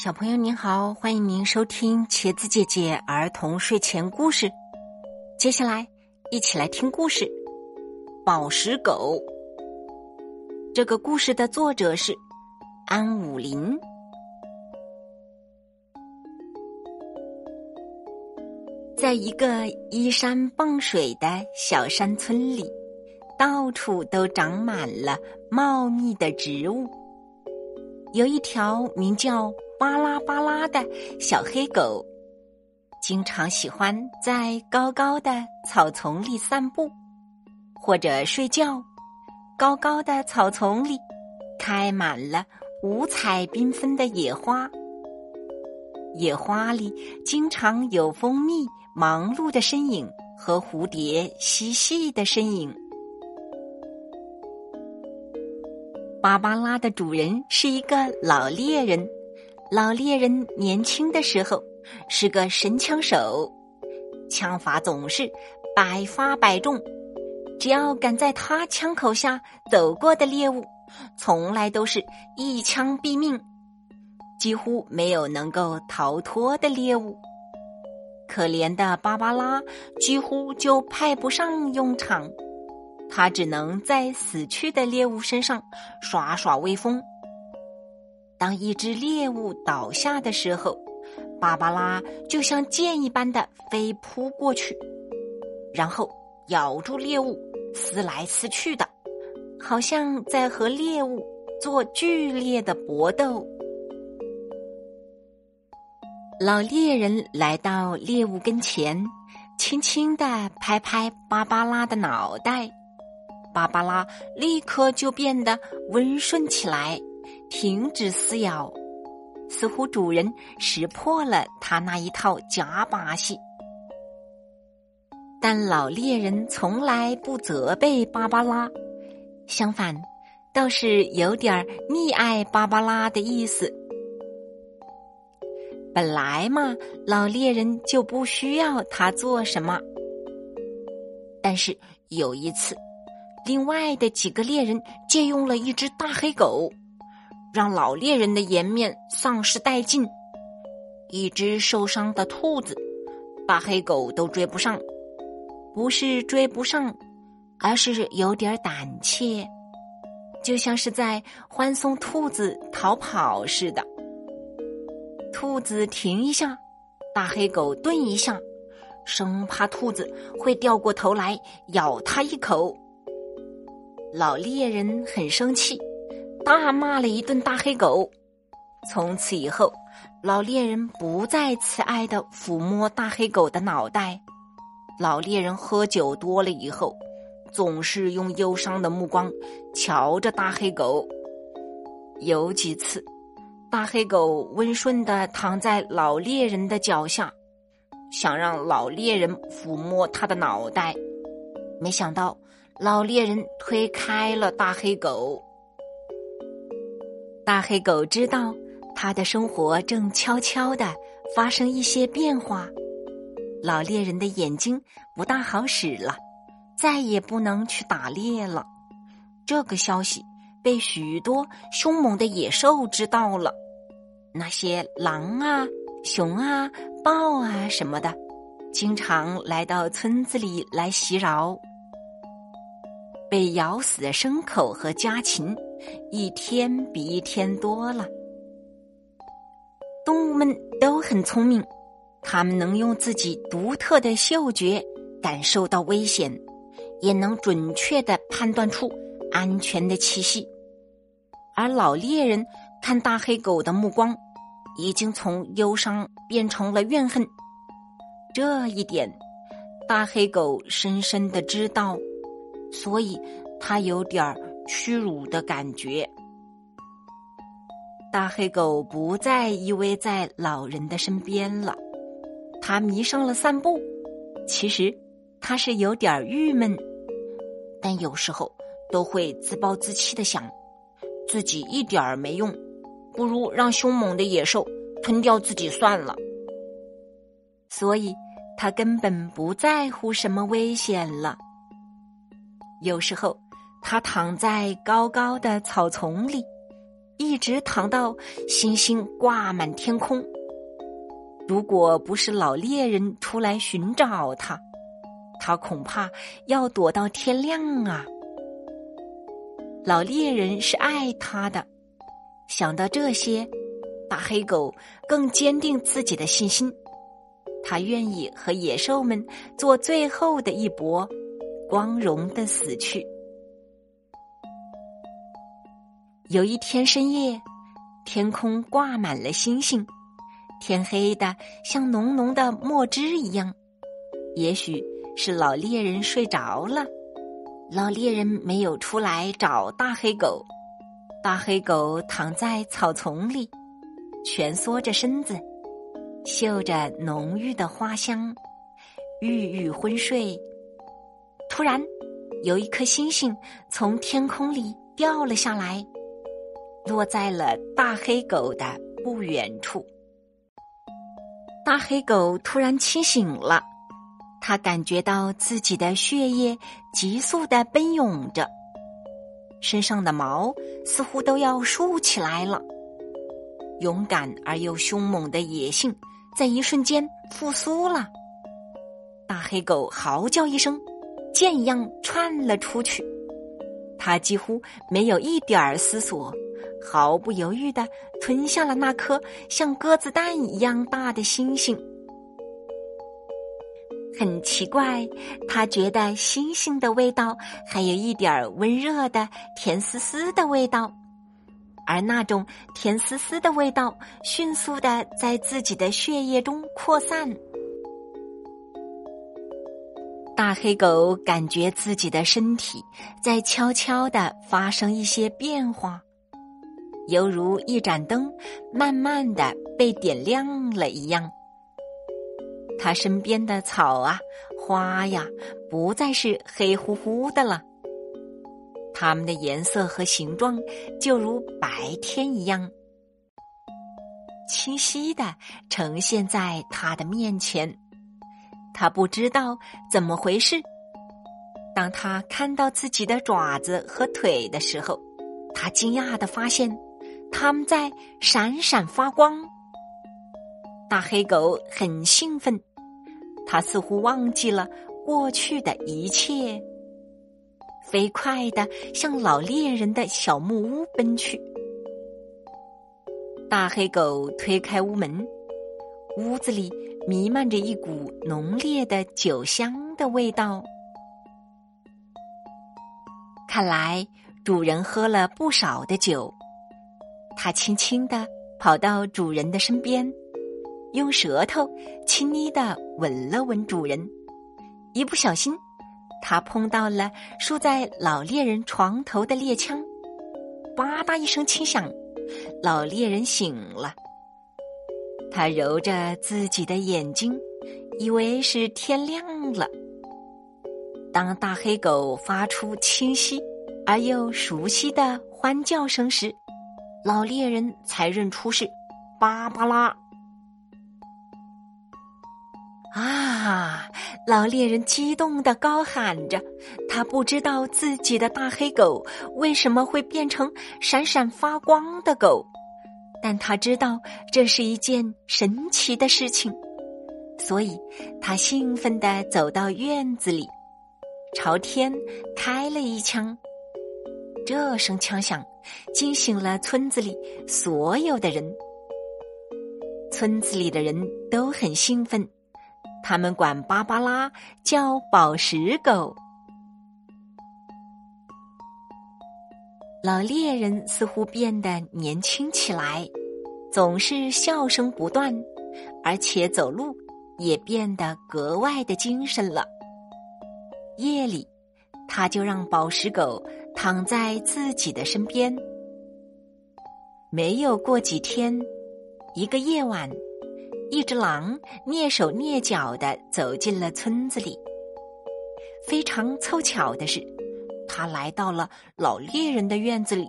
小朋友您好，欢迎您收听茄子姐姐儿童睡前故事。接下来一起来听故事《宝石狗》。这个故事的作者是安武林。在一个依山傍水的小山村里，到处都长满了茂密的植物。有一条名叫巴拉巴拉的小黑狗，经常喜欢在高高的草丛里散步，或者睡觉。高高的草丛里开满了五彩缤纷的野花，野花里经常有蜂蜜忙碌的身影和蝴蝶嬉戏的身影。芭芭拉的主人是一个老猎人。老猎人年轻的时候是个神枪手，枪法总是百发百中。只要敢在他枪口下走过的猎物，从来都是一枪毙命，几乎没有能够逃脱的猎物。可怜的芭芭拉几乎就派不上用场，他只能在死去的猎物身上耍耍威风。当一只猎物倒下的时候，芭芭拉就像箭一般的飞扑过去，然后咬住猎物，撕来撕去的，好像在和猎物做剧烈的搏斗。老猎人来到猎物跟前，轻轻的拍拍芭芭拉的脑袋，芭芭拉立刻就变得温顺起来。停止撕咬，似乎主人识破了他那一套假把戏。但老猎人从来不责备芭芭拉，相反，倒是有点溺爱芭芭拉的意思。本来嘛，老猎人就不需要他做什么。但是有一次，另外的几个猎人借用了一只大黑狗。让老猎人的颜面丧失殆尽。一只受伤的兔子，大黑狗都追不上，不是追不上，而是有点胆怯，就像是在欢送兔子逃跑似的。兔子停一下，大黑狗顿一下，生怕兔子会掉过头来咬它一口。老猎人很生气。大骂了一顿大黑狗，从此以后，老猎人不再慈爱的抚摸大黑狗的脑袋。老猎人喝酒多了以后，总是用忧伤的目光瞧着大黑狗。有几次，大黑狗温顺的躺在老猎人的脚下，想让老猎人抚摸他的脑袋，没想到老猎人推开了大黑狗。大黑狗知道，它的生活正悄悄的发生一些变化。老猎人的眼睛不大好使了，再也不能去打猎了。这个消息被许多凶猛的野兽知道了。那些狼啊、熊啊、豹啊什么的，经常来到村子里来袭扰。被咬死的牲口和家禽。一天比一天多了。动物们都很聪明，它们能用自己独特的嗅觉感受到危险，也能准确的判断出安全的气息。而老猎人看大黑狗的目光，已经从忧伤变成了怨恨。这一点，大黑狗深深的知道，所以它有点儿。屈辱的感觉。大黑狗不再依偎在老人的身边了，它迷上了散步。其实，它是有点郁闷，但有时候都会自暴自弃的想，自己一点儿没用，不如让凶猛的野兽吞掉自己算了。所以，他根本不在乎什么危险了。有时候。他躺在高高的草丛里，一直躺到星星挂满天空。如果不是老猎人出来寻找他，他恐怕要躲到天亮啊。老猎人是爱他的，想到这些，大黑狗更坚定自己的信心。他愿意和野兽们做最后的一搏，光荣的死去。有一天深夜，天空挂满了星星，天黑的像浓浓的墨汁一样。也许是老猎人睡着了，老猎人没有出来找大黑狗。大黑狗躺在草丛里，蜷缩着身子，嗅着浓郁的花香，郁郁昏睡。突然，有一颗星星从天空里掉了下来。落在了大黑狗的不远处。大黑狗突然清醒了，它感觉到自己的血液急速的奔涌着，身上的毛似乎都要竖起来了。勇敢而又凶猛的野性在一瞬间复苏了。大黑狗嚎叫一声，箭一样窜了出去。它几乎没有一点儿思索。毫不犹豫的吞下了那颗像鸽子蛋一样大的星星。很奇怪，他觉得星星的味道还有一点温热的甜丝丝的味道，而那种甜丝丝的味道迅速的在自己的血液中扩散。大黑狗感觉自己的身体在悄悄的发生一些变化。犹如一盏灯，慢慢的被点亮了一样。他身边的草啊、花呀，不再是黑乎乎的了，它们的颜色和形状就如白天一样，清晰的呈现在他的面前。他不知道怎么回事，当他看到自己的爪子和腿的时候，他惊讶的发现。它们在闪闪发光。大黑狗很兴奋，它似乎忘记了过去的一切，飞快的向老猎人的小木屋奔去。大黑狗推开屋门，屋子里弥漫着一股浓烈的酒香的味道。看来主人喝了不少的酒。它轻轻地跑到主人的身边，用舌头轻昵地吻了吻主人。一不小心，它碰到了竖在老猎人床头的猎枪，吧嗒一声轻响，老猎人醒了。他揉着自己的眼睛，以为是天亮了。当大黑狗发出清晰而又熟悉的欢叫声时，老猎人才认出是芭芭拉啊！老猎人激动的高喊着，他不知道自己的大黑狗为什么会变成闪闪发光的狗，但他知道这是一件神奇的事情，所以他兴奋的走到院子里，朝天开了一枪。这声枪响，惊醒了村子里所有的人。村子里的人都很兴奋，他们管芭芭拉叫宝石狗。老猎人似乎变得年轻起来，总是笑声不断，而且走路也变得格外的精神了。夜里，他就让宝石狗。躺在自己的身边，没有过几天，一个夜晚，一只狼蹑手蹑脚的走进了村子里。非常凑巧的是，他来到了老猎人的院子里。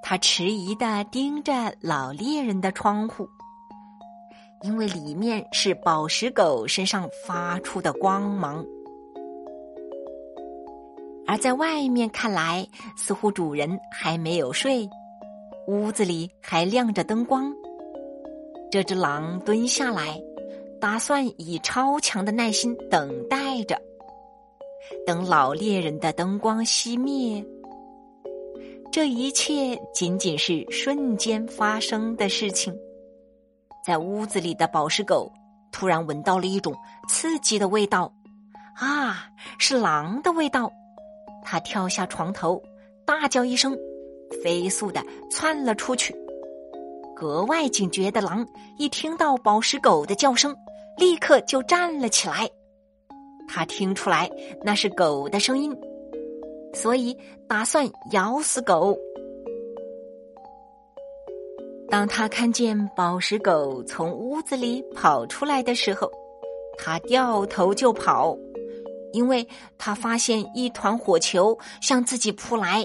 他迟疑的盯着老猎人的窗户，因为里面是宝石狗身上发出的光芒。而在外面看来，似乎主人还没有睡，屋子里还亮着灯光。这只狼蹲下来，打算以超强的耐心等待着，等老猎人的灯光熄灭。这一切仅仅是瞬间发生的事情。在屋子里的宝石狗突然闻到了一种刺激的味道，啊，是狼的味道！他跳下床头，大叫一声，飞速的窜了出去。格外警觉的狼一听到宝石狗的叫声，立刻就站了起来。他听出来那是狗的声音，所以打算咬死狗。当他看见宝石狗从屋子里跑出来的时候，他掉头就跑，因为他发现一团火球向自己扑来。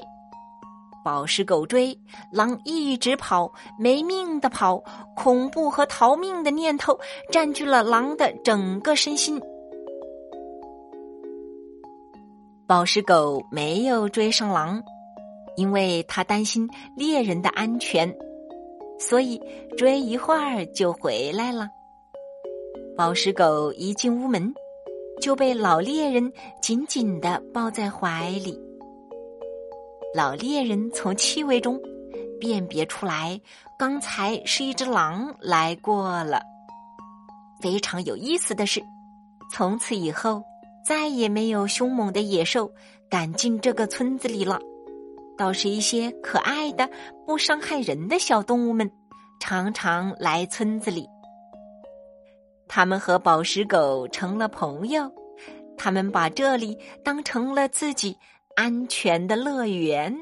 宝石狗追，狼一直跑，没命的跑，恐怖和逃命的念头占据了狼的整个身心。宝石狗没有追上狼，因为他担心猎人的安全。所以追一会儿就回来了。宝石狗一进屋门，就被老猎人紧紧的抱在怀里。老猎人从气味中辨别出来，刚才是一只狼来过了。非常有意思的是，从此以后再也没有凶猛的野兽敢进这个村子里了。倒是一些可爱的、不伤害人的小动物们，常常来村子里。他们和宝石狗成了朋友，他们把这里当成了自己安全的乐园。